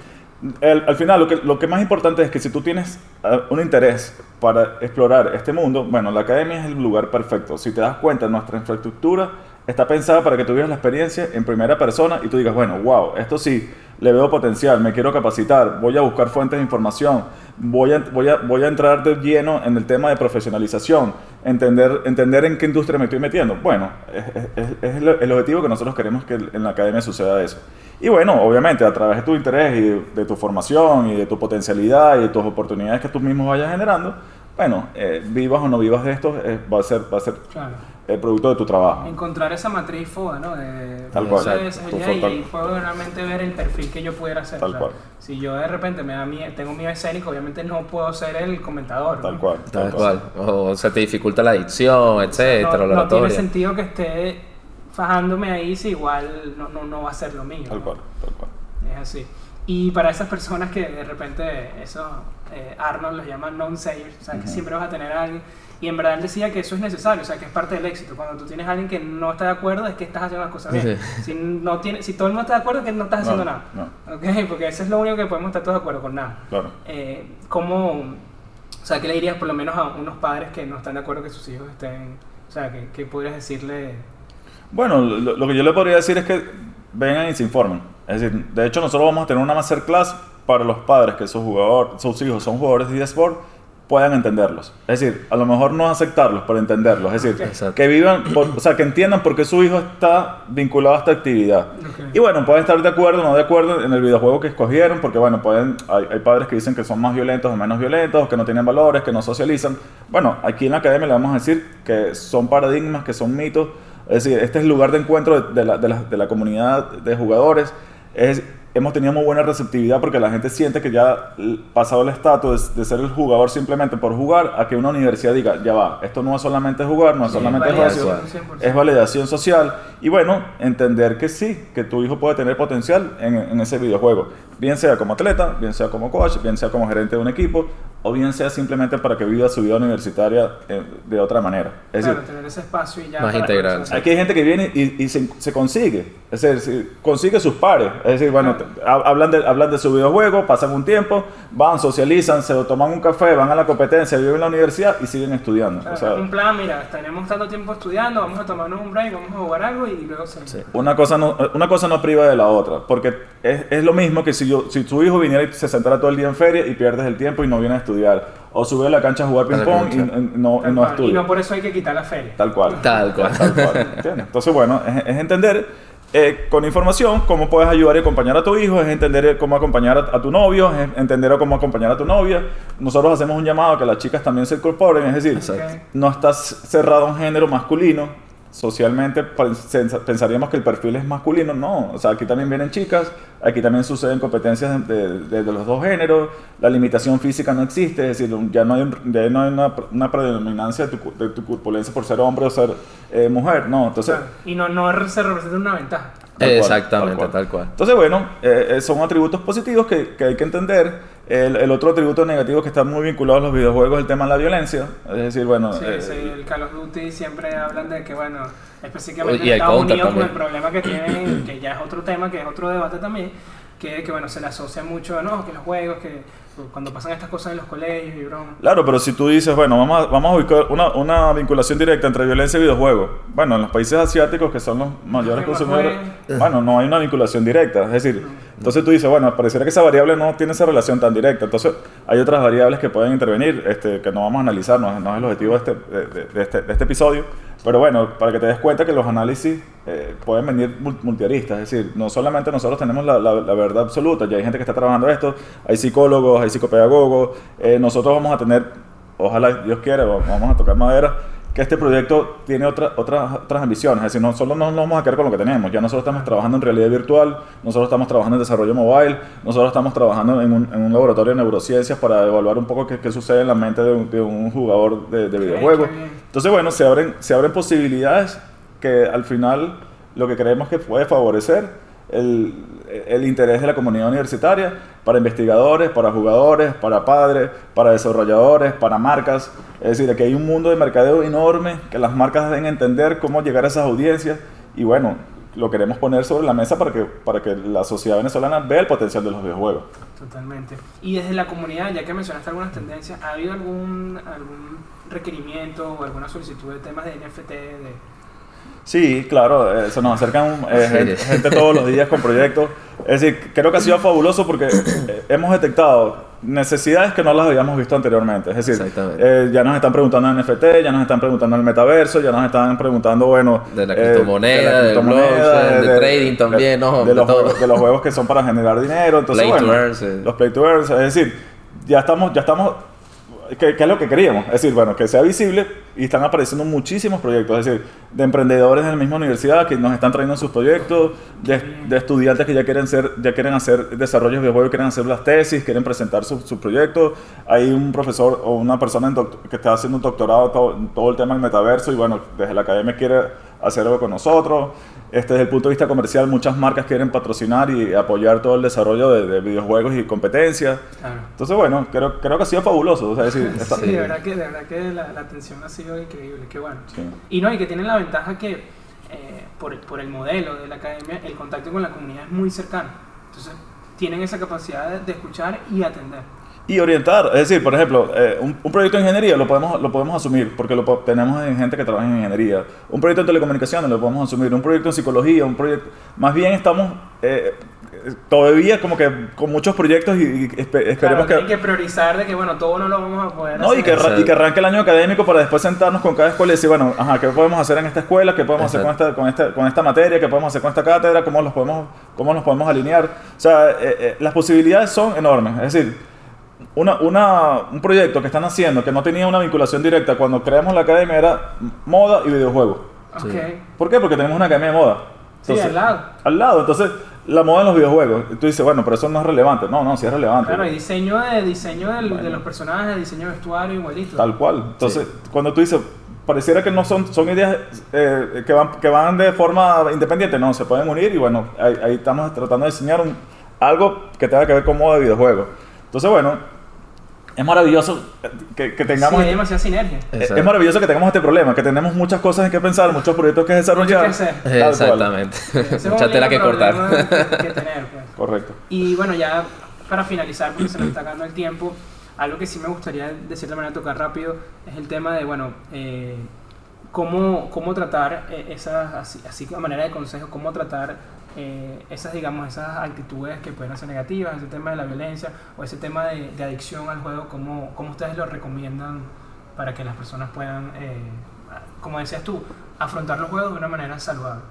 el- al final lo que, lo que más importante es que si tú tienes eh, un interés para explorar este mundo, bueno, la academia es el lugar perfecto. Si te das cuenta, nuestra infraestructura está pensada para que tú vivas la experiencia en primera persona y tú digas, bueno, wow, esto sí, le veo potencial, me quiero capacitar, voy a buscar fuentes de información, voy a, voy a, voy a entrar de lleno en el tema de profesionalización, entender, entender en qué industria me estoy metiendo. Bueno, es, es- es el, objetivo que nosotros queremos que en la academia suceda eso. Y bueno, obviamente, a través de tu interés y de, de tu formación y de tu potencialidad y de tus oportunidades que tú mismo vayas generando, bueno, eh, vivas o no vivas de esto, eh, va a ser, va a ser Claro. El producto de tu trabajo. Encontrar esa matriz FODA, ¿no? De, Tal cual. habilidad y puedo realmente ver el perfil que yo pudiera hacer. Tal o sea, cual. Si yo de repente me da mie- tengo miedo escénico, obviamente no puedo ser el comentador. Tal ¿no? cual. Tal cual. O se te dificulta la adicción, etcétera, no, la no tiene sentido que esté fajándome ahí si igual no, no, no va a ser lo mío. Tal ¿no? cual, tal cual. Es así. Y para esas personas que de repente, eso eh, Arnold los llama non-sayers, o sea, que Ujú. siempre vas a tener a alguien. Y en verdad él decía que eso es necesario, o sea, que es parte del éxito. Cuando tú tienes a alguien que no está de acuerdo, es que estás haciendo las cosas bien. Si, no tiene, si todo el mundo está de acuerdo, es que no estás haciendo No, nada. no. ¿Ok? Porque eso es lo único que podemos estar todos de acuerdo con nada. Claro. Eh, ¿Cómo, o sea, qué le dirías por lo menos a unos padres que no están de acuerdo que sus hijos estén, o sea, que, que podrías decirle... Bueno, lo, lo que yo le podría decir es que vengan y se informen. Es decir, de hecho nosotros vamos a tener una masterclass para los padres que sus, jugador, sus hijos son jugadores de eSport puedan entenderlos. Es decir, a lo mejor no aceptarlos, pero entenderlos. Es decir, Exacto. que vivan, por- o sea, que entiendan por qué su hijo está vinculado a esta actividad. Ok. Y bueno, pueden estar de acuerdo o no de acuerdo en el videojuego que escogieron, porque bueno, pueden, hay, hay padres que dicen que son más violentos o menos violentos, que no tienen valores, que no socializan. Bueno, aquí en la academia le vamos a decir que son paradigmas, que son mitos. Es decir, este es el lugar de encuentro de, de la, de la- de la comunidad de jugadores. Es, hemos tenido muy buena receptividad porque la gente siente que ya pasado el estatus de, de ser el jugador simplemente por jugar, a que una universidad diga, ya va, esto no es solamente jugar, no es Sí, solamente validación, socio, 100%. es validación social y bueno, entender que sí, que tu hijo puede tener potencial en, en ese videojuego, bien sea como atleta, bien sea como coach, bien sea como gerente de un equipo o bien sea simplemente para que viva su vida universitaria eh, de otra manera. Es Claro, decir, tener ese espacio y ya. Más integral, Aquí hay gente que viene y, y se, se consigue, es decir, consigue sus pares, es decir, bueno, ha- hablan de, hablan de su videojuego, pasan un tiempo, van, socializan, se toman un café, van a la competencia, viven en la universidad y siguen estudiando. Claro, O sea, un plan, mira, tenemos tanto tiempo estudiando, vamos a tomarnos un break, vamos a jugar algo y luego se... Sí. Una cosa, no, una cosa no priva de la otra, porque es, es lo mismo que si, yo, si tu hijo viniera y se sentara todo el día en feria y pierdes el tiempo y no viene a estudiar, o sube a la cancha a jugar ping-pong y, y no, y no estudia. Y no por eso hay que quitar la feria. Tal cual. Tal cual. Tal cual. Entonces, bueno, es, es entender eh, con información cómo puedes ayudar y acompañar a tu hijo, es entender cómo acompañar a, a tu novio, es entender cómo acompañar a tu novia. Nosotros hacemos un llamado a que las chicas también se incorporen, es decir, no estás cerrado a un género masculino. Socialmente pens- pensaríamos que el perfil es masculino, no. O sea, aquí también vienen chicas, aquí también suceden competencias de, de- de los dos géneros, la limitación física no existe, es decir, ya no hay, un- ya no hay una, una predominancia de tu, de tu corpulencia por ser hombre o ser eh, mujer, no. Entonces. Y no, no se representa una ventaja. Tal cual, Exactamente, tal cual. tal cual. entonces, bueno, eh, eh, son atributos positivos que, que hay que entender. El, el otro atributo negativo que está muy vinculado a los videojuegos es el tema de la violencia. Es decir, bueno, Sí, eh, sí, el Call of Duty siempre hablan de que, bueno, específicamente Y en Estados Unidos con el problema que tienen, que ya es otro tema, que es otro debate también, que, que bueno, se le asocia mucho, ¿no? Que los juegos, que cuando pasan estas cosas en los colegios y broma. Claro, pero si tú dices, bueno, vamos a, vamos a ubicar una, una vinculación directa entre violencia y videojuegos. Bueno, en los países asiáticos, que son los mayores consumidores, bueno, no hay una vinculación directa. Es decir, entonces tú dices, bueno, pareciera que esa variable no tiene esa relación tan directa. Entonces, hay otras variables que pueden intervenir, este, que no vamos a analizar, no, no es el objetivo de este, de, de- este, de este episodio. Pero bueno, para que te des cuenta que los análisis eh, pueden venir mul- multiaristas, es decir, no solamente nosotros tenemos la, la- la verdad absoluta, ya hay gente que está trabajando esto, hay psicólogos, hay psicopedagogos, eh, nosotros vamos a tener, ojalá Dios quiera, va- vamos a tocar madera, que este proyecto tiene otra, otras, otras ambiciones, es decir, no solo no nos vamos a quedar con lo que tenemos, ya nosotros estamos trabajando en realidad virtual, nosotros estamos trabajando en desarrollo mobile, nosotros estamos trabajando en un, en un laboratorio de neurociencias para evaluar un poco qué, qué sucede en la mente de un, de un jugador de, de videojuegos. Entonces, bueno, se abren, se abren posibilidades que al final lo que creemos que puede favorecer el, el interés de la comunidad universitaria para investigadores, para jugadores, para padres, para desarrolladores, para marcas. Es decir, aquí hay un mundo de mercadeo enorme que las marcas deben entender cómo llegar a esas audiencias y bueno, lo queremos poner sobre la mesa para que, para que la sociedad venezolana vea el potencial de los videojuegos. Totalmente. Y desde la comunidad, ya que mencionaste algunas tendencias, ¿ha habido algún, algún requerimiento o alguna solicitud de temas de NFT? De... Sí, claro, eh, se nos acercan eh, gente, gente todos los días con proyectos. Es decir, creo que ha sido fabuloso porque eh, hemos detectado necesidades que no las habíamos visto anteriormente. Es decir, eh, ya nos están preguntando en NFT, ya nos están preguntando en el metaverso, ya nos están preguntando, bueno... De la eh, criptomoneda, de, del blockchain, de trading también, ¿no? De, De los todo. juegos, de los juegos que son para generar dinero. Entonces, Play to bueno, earn. Los play to earn, es decir, ya estamos... Ya estamos que, que es lo que queríamos. Es decir, bueno, que sea visible y están apareciendo muchísimos proyectos, es decir, de emprendedores de la misma universidad que nos están trayendo sus proyectos, de, estudiantes que ya quieren, ser, ya quieren hacer desarrollos de videojuegos, quieren hacer las tesis, quieren presentar sus su proyectos. Hay un profesor o una persona en que está haciendo un doctorado todo, en todo el tema del metaverso y bueno, desde la academia quiere hacer algo con nosotros. Este, desde el punto de vista comercial, muchas marcas quieren patrocinar y apoyar todo el desarrollo de, de videojuegos y competencias. Claro. Entonces, bueno, creo, creo que ha sido fabuloso. O sea, es decir, está- Sí, de verdad que, de verdad que la, la atención ha sido increíble, qué bueno. Sí. Y no, y que tienen la ventaja que eh, por, por el modelo de la academia, el contacto con la comunidad es muy cercano. Entonces, tienen esa capacidad de, de escuchar y atender. Y orientar. Es decir, por ejemplo, eh, un, un proyecto de ingeniería lo podemos, lo podemos asumir porque lo tenemos en gente que trabaja en ingeniería. Un proyecto en telecomunicaciones lo podemos asumir. Un proyecto en psicología, un proyecto... Más bien estamos eh, eh, todavía como que con muchos proyectos y, y espe- Claro, esperemos tienen que... que priorizar de que, bueno, todo no lo vamos a poder No, hacer. y que, Exacto. y que arranque el año académico para después sentarnos con cada escuela y decir, bueno, ajá, ¿qué podemos hacer en esta escuela? ¿Qué podemos hacer con esta, con, esta, con esta materia? ¿Qué podemos hacer con esta cátedra? ¿Cómo, los podemos, cómo nos podemos alinear? O sea, eh, eh, las posibilidades son enormes. Es decir, una, una, un proyecto que están haciendo que no tenía una vinculación directa cuando creamos la academia era moda y videojuegos. ¿Por qué? Porque tenemos una academia de moda. Sí, al lado. Al lado. Entonces, la moda en los videojuegos. Y tú dices, bueno, pero eso no es relevante. No, no, sí es relevante. Claro, y diseño de diseño del- de los personajes, diseño de vestuario igualito. Tal cual. Entonces, cuando tú dices, pareciera que no son, son ideas eh, que, van, que van de forma independiente, no, se pueden unir y bueno, ahí, ahí estamos tratando de diseñar un- algo que tenga que ver con modo de videojuego. Entonces, bueno, es maravilloso que, que Sí, tengamos... hay demasiada sinergia. es- Exacto. es maravilloso que tengamos este problema, que tenemos muchas cosas en que pensar, muchos proyectos que desarrollar. Mucho que hacer. Exactamente. Un Mucha tela que cortar. Que, que tener, pues. Correcto. Y bueno, ya para finalizar, porque se nos está acabando el tiempo, algo que sí me gustaría de cierta manera tocar rápido es el tema de, bueno, eh, cómo, cómo tratar eh, esas, así, así a manera de consejo, cómo tratar eh, esas, digamos, esas actitudes que pueden ser negativas, ese tema de la violencia o ese tema de, adicción al juego, cómo ustedes lo recomiendan para que las personas puedan, eh, como decías tú, afrontar los juegos de una manera saludable.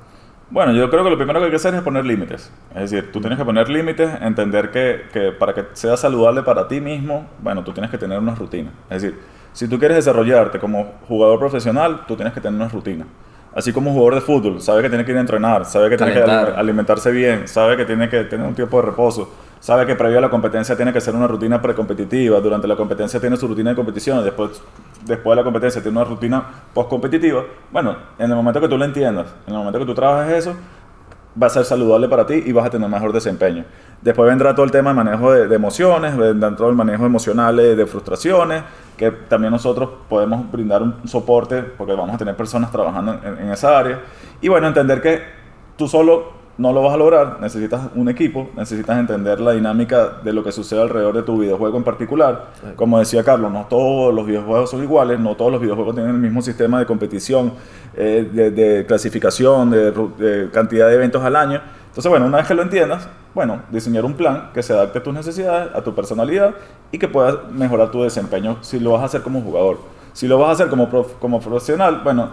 Bueno, yo creo que lo primero que hay que hacer es poner límites. Es decir, tú tienes que poner límites, entender que, que para que sea saludable para ti mismo, bueno, tú tienes que tener una rutina. Es decir, si tú quieres desarrollarte como jugador profesional, tú tienes que tener una rutina. Así como un jugador de fútbol, sabe que tiene que ir a entrenar, sabe que tiene que Calentar. alimentarse bien, sabe que tiene que tener un tiempo de reposo, sabe que previo a la competencia tiene que ser una rutina precompetitiva, durante la competencia tiene su rutina de competición, después, después de la competencia tiene una rutina postcompetitiva. Bueno, en el momento que tú lo entiendas, en el momento que tú trabajes eso, va a ser saludable para ti y vas a tener mejor desempeño. Después vendrá todo el tema de manejo de, emociones, vendrá todo el manejo emocional de, de frustraciones, que también nosotros podemos brindar un soporte porque vamos a tener personas trabajando en, en esa área. Y bueno, entender que tú solo no lo vas a lograr, necesitas un equipo, necesitas entender la dinámica de lo que sucede alrededor de tu videojuego en particular. Como decía Carlos, no todos los videojuegos son iguales, no todos los videojuegos tienen el mismo sistema de competición, eh, de, de clasificación, de cantidad de eventos al año. Entonces, bueno, una vez que lo entiendas, bueno, diseñar un plan que se adapte a tus necesidades, a tu personalidad y que pueda mejorar tu desempeño si lo vas a hacer como jugador. Si lo vas a hacer como, prof- como profesional, bueno,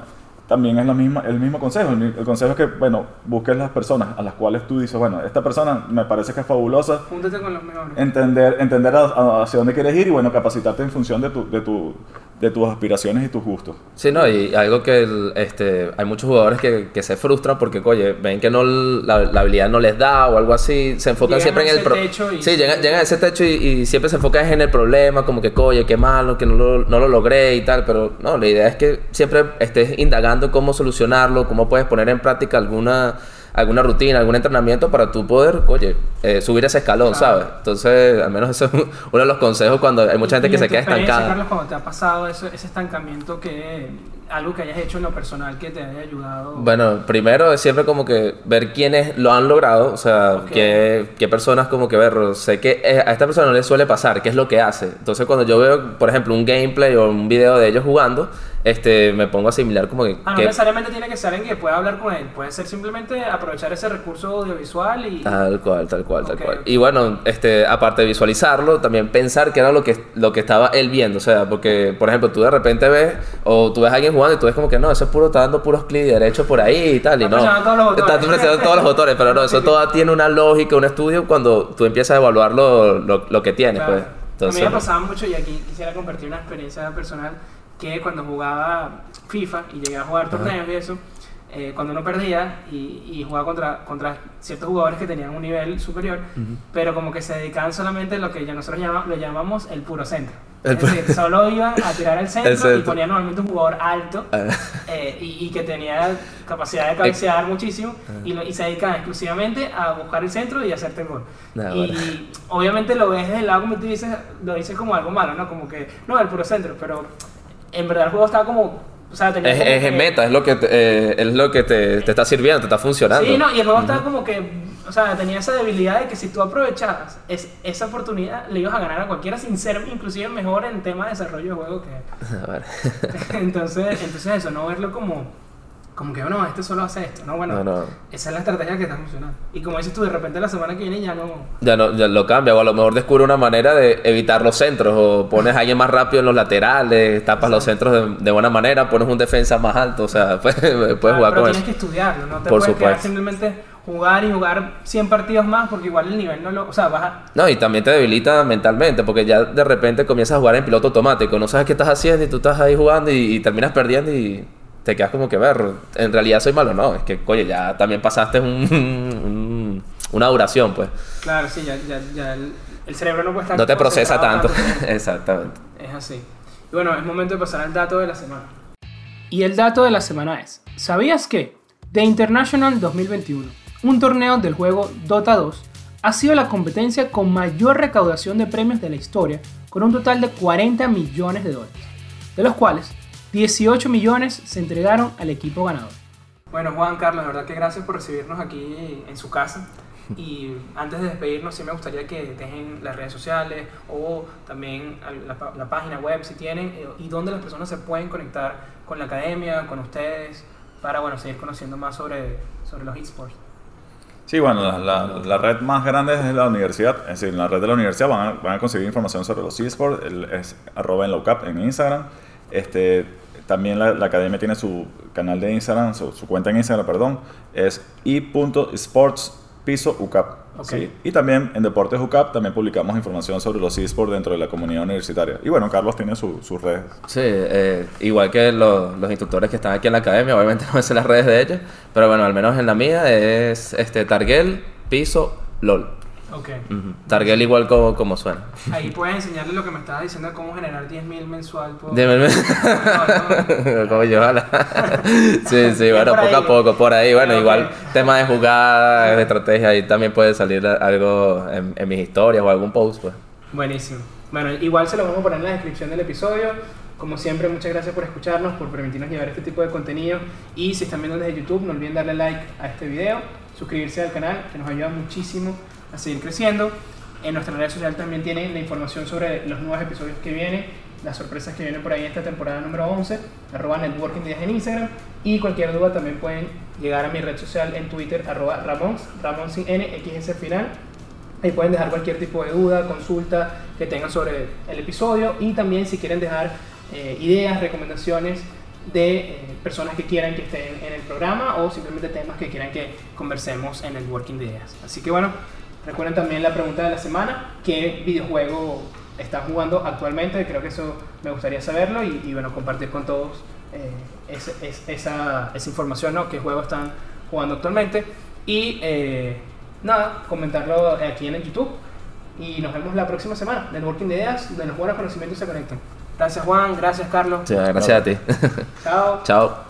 también es la misma, el mismo consejo. El, consejo es que, bueno, busques las personas a las cuales tú dices, bueno, esta persona me parece que es fabulosa, Júntate con los mejores. entender, entender a- a- hacia dónde quieres ir y, bueno, capacitarte en función de, tu, de, tu, de tus aspiraciones y tus gustos. Sí, no, y algo que el- este, hay muchos jugadores que, que se frustran porque, oye, ven que no la, la habilidad no les da o algo así, se enfocan Llegan siempre a en el ese pro- techo y- Sí, llegan, llegan a ese techo y, y siempre se enfocan en el problema, como que, oye, qué malo, que no lo, no lo logré y tal, pero no, la idea es que siempre estés indagando cómo solucionarlo, cómo puedes poner en práctica alguna alguna rutina, algún entrenamiento para tú poder, oye, eh, subir ese escalón, Claro. ¿sabes? Entonces, al menos eso es uno de los consejos cuando hay mucha gente Y que se queda estancada. Carlos, cuando te ha pasado eso, ese estancamiento, que algo que hayas hecho en lo personal que te haya ayudado. Bueno, primero es siempre como que ver quiénes lo han logrado, o sea, Ok. qué, qué personas como que ver, sé que eh, a esta persona no le suele pasar, qué es lo que hace. Entonces cuando yo veo, por ejemplo, un gameplay o un video de ellos jugando, este, me pongo a asimilar como que... Ah, no qué- necesariamente tiene que ser en que pueda hablar con él, puede ser simplemente aprovechar ese recurso audiovisual y... Tal cual, tal cual, tal Ok, cual. ok. Y bueno, este, aparte de visualizarlo, también pensar qué era lo que, lo que estaba él viendo. O sea, porque, por ejemplo, tú de repente ves, o tú ves a alguien jugando y tú ves como que no, eso es puro, está dando puros clics derechos por ahí y tal. Y no. todos los. Está presionando todos los botones, pero no, eso todo tiene una lógica, un estudio cuando tú empiezas a evaluar lo, lo, lo que tienes, Claro. pues. Entonces, a mí me pasaba mucho y aquí quisiera compartir una experiencia personal que cuando jugaba FIFA y llegué a jugar torneos y eso, eh, cuando uno perdía y, y jugaba contra, contra ciertos jugadores que tenían un nivel superior, pero como que se dedicaban solamente a lo que ya nosotros llama- lo llamamos el puro centro. El es decir, solo iban a tirar el centro, El y centro. ponían normalmente un jugador alto Ah. eh, y, y que tenía capacidad de cabecear muchísimo y, lo- y se dedicaban exclusivamente a buscar el centro y hacerte el gol. Y bueno. obviamente lo ves desde el lado como tú dices, lo dices como algo malo, ¿no? Como que, no, el puro centro, pero en verdad el juego estaba como, o sea, es, es en meta, es lo que, te, eh, es lo que te, te está sirviendo, te está funcionando. Sí, no, y el juego estaba como que, o sea, tenía esa debilidad de que si tú aprovechabas es, esa oportunidad, le ibas a ganar a cualquiera sin ser inclusive mejor en tema de desarrollo de juego que... A ver. entonces, entonces eso, no verlo como como que no, este solo hace esto, no, bueno, No, no. esa es la estrategia que está funcionando. Y como dices tú, de repente la semana que viene ya no... Ya, no, ya lo cambia, o a lo mejor descubre una manera de evitar los centros, o pones a alguien más rápido en los laterales, tapas los centros de, de buena manera, pones un defensa más alto, o sea, puedes, puedes Ah, jugar pero con tienes eso. que estudiarlo, no te Por puedes quedar simplemente jugar y jugar 100 partidos más porque igual el nivel no lo... O sea, vas a... No, y también te debilita mentalmente, porque ya de repente comienzas a jugar en piloto automático, no sabes qué estás haciendo y tú estás ahí jugando y, y terminas perdiendo y te quedas como que ver, en realidad soy malo, no, es que, oye, ya también pasaste un, un- una duración, pues. Claro, sí, ya, ya, ya el, el cerebro no puede estar... No te procesa tanto. tiempo. Exactamente. Es así. Y bueno, es momento de pasar al dato de la semana. Y el dato de la semana es, ¿sabías que The International 2021, un torneo del juego Dota 2, ha sido la competencia con mayor recaudación de premios de la historia, con un total de 40 millones de dólares, de los cuales 18 millones se entregaron al equipo ganador? Bueno, Juan Carlos, de verdad que gracias por recibirnos aquí en su casa. Y antes de despedirnos, sí me gustaría que dejen las redes sociales o también la, la página web si tienen eh, y donde las personas se pueden conectar con la academia, con ustedes, para bueno, seguir conociendo más sobre, sobre los esports. Sí, bueno, la, la- la red más grande es la universidad. Es decir, en la red de la universidad van a, van a conseguir información sobre los esports. Es arroba en lowcap en Instagram. Este, también la, la academia tiene su canal de Instagram, su, su cuenta en Instagram, perdón. Es i.sports piso UCAP. Ok. ¿sí? Y también en Deportes UCAP también publicamos información sobre los esports dentro de la comunidad universitaria. Y bueno, Carlos tiene su- sus redes. Sí, eh, igual que los, los instructores que están aquí en la academia, obviamente no sé las redes de ellos, pero bueno, al menos en la mía es este Targel, Piso, LOL. Ok. Ujú. Targel igual como, como suena. Ahí puedes enseñarle lo que me estabas diciendo, cómo generar 10.000 mensual por... Dime, No, como yo, ojalá. sí, sí, bueno, poco ahí. a poco, por ahí. Bueno, Ok. igual tema de jugadas, de estrategia, ahí también puede salir algo en, en mis historias o algún post, pues. Buenísimo. Bueno, igual se lo vamos a poner en la descripción del episodio. Como siempre, muchas gracias por escucharnos, por permitirnos llevar este tipo de contenido. Y si están viendo desde YouTube, no olviden darle like a este video, suscribirse al canal, que nos ayuda muchísimo a seguir creciendo. En nuestra red social también tienen la información sobre los nuevos episodios que vienen, las sorpresas que vienen por ahí esta temporada número 11, arroba networking días en Instagram. Y cualquier duda también pueden llegar a mi red social en Twitter, arroba ramons, ramon sin n, x es el final. Ahí pueden dejar cualquier tipo de duda, consulta que tengan sobre el episodio y también si quieren dejar eh, ideas, recomendaciones de eh, personas que quieran que estén en el programa o simplemente temas que quieran que conversemos en el Working de Ideas. Así que bueno, recuerden también la pregunta de la semana, ¿qué videojuego están jugando actualmente? Creo que eso me gustaría saberlo y, y, bueno, compartir con todos eh, es- esa, esa información, ¿no? ¿Qué juego están jugando actualmente? Y eh, nada, comentarlo aquí en el YouTube. Y nos vemos la próxima semana del Working de Ideas, donde los buenos conocimientos se conectan. Gracias Juan, gracias Carlos. Sí, gracias a ti. Chao. Chao.